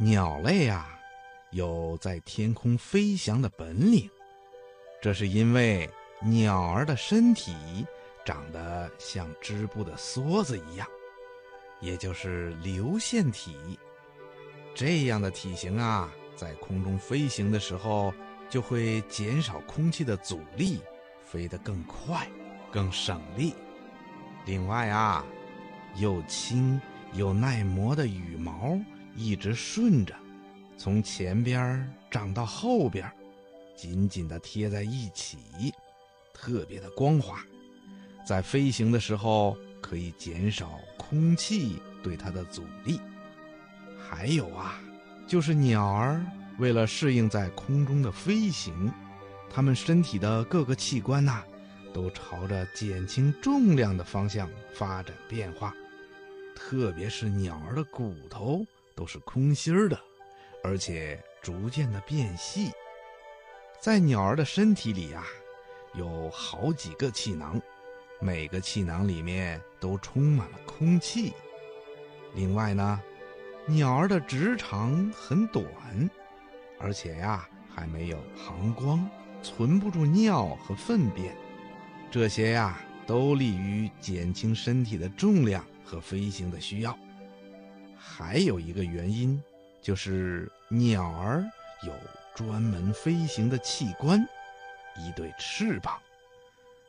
鸟类啊，有在天空飞翔的本领，这是因为鸟儿的身体长得像织布的梭子一样，也就是流线体。这样的体型啊，在空中飞行的时候，就会减少空气的阻力，飞得更快，更省力。另外啊，又轻。又耐磨的羽毛一直顺着，从前边长到后边，紧紧地贴在一起，特别的光滑。在飞行的时候可以减少空气对它的阻力。还有啊，就是鸟儿为了适应在空中的飞行，它们身体的各个器官呐，都朝着减轻重量的方向发展变化。特别是鸟儿的骨头都是空心儿的，而且逐渐的变细。在鸟儿的身体里呀，有好几个气囊，每个气囊里面都充满了空气。另外呢，鸟儿的直肠很短，而且呀还没有膀胱，存不住尿和粪便。这些呀都利于减轻身体的重量。和飞行的需要，还有一个原因，就是鸟儿有专门飞行的器官，一对翅膀。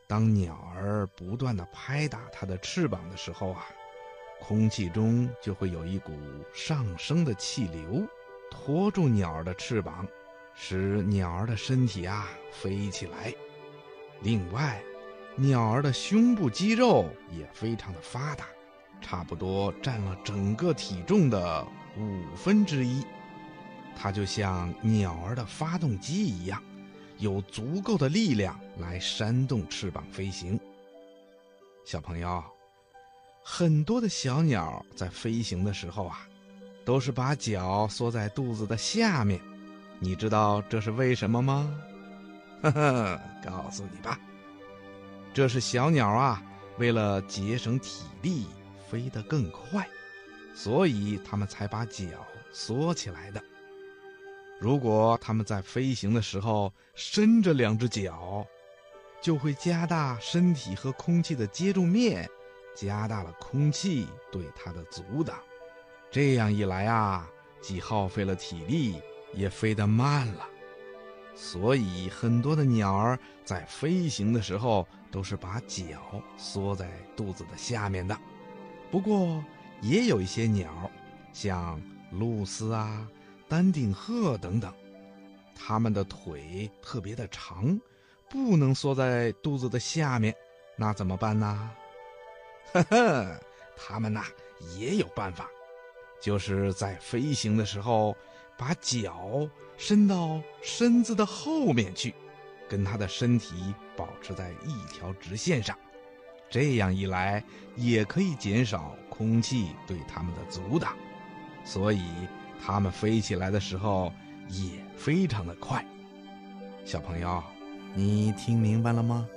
当鸟儿不断的拍打它的翅膀的时候啊，空气中就会有一股上升的气流，托住鸟儿的翅膀，使鸟儿的身体啊飞起来。另外，鸟儿的胸部肌肉也非常的发达。差不多占了整个体重的五分之一，它就像鸟儿的发动机一样，有足够的力量来扇动翅膀飞行。小朋友，很多的小鸟在飞行的时候啊，都是把脚缩在肚子的下面，你知道这是为什么吗？呵呵，告诉你吧，这是小鸟啊，为了节省体力。飞得更快，所以它们才把脚缩起来的。如果它们在飞行的时候伸着两只脚，就会加大身体和空气的接触面，加大了空气对它的阻挡。这样一来啊，既耗费了体力，也飞得慢了。所以很多的鸟儿在飞行的时候都是把脚缩在肚子的下面的。不过，也有一些鸟，像鹭鸶啊、丹顶鹤等等，它们的腿特别的长，不能缩在肚子的下面，那怎么办呢？呵呵，它们呐也有办法，就是在飞行的时候，把脚伸到身子的后面去，跟它的身体保持在一条直线上。这样一来，也可以减少空气对它们的阻挡，所以它们飞起来的时候也非常的快。小朋友，你听明白了吗？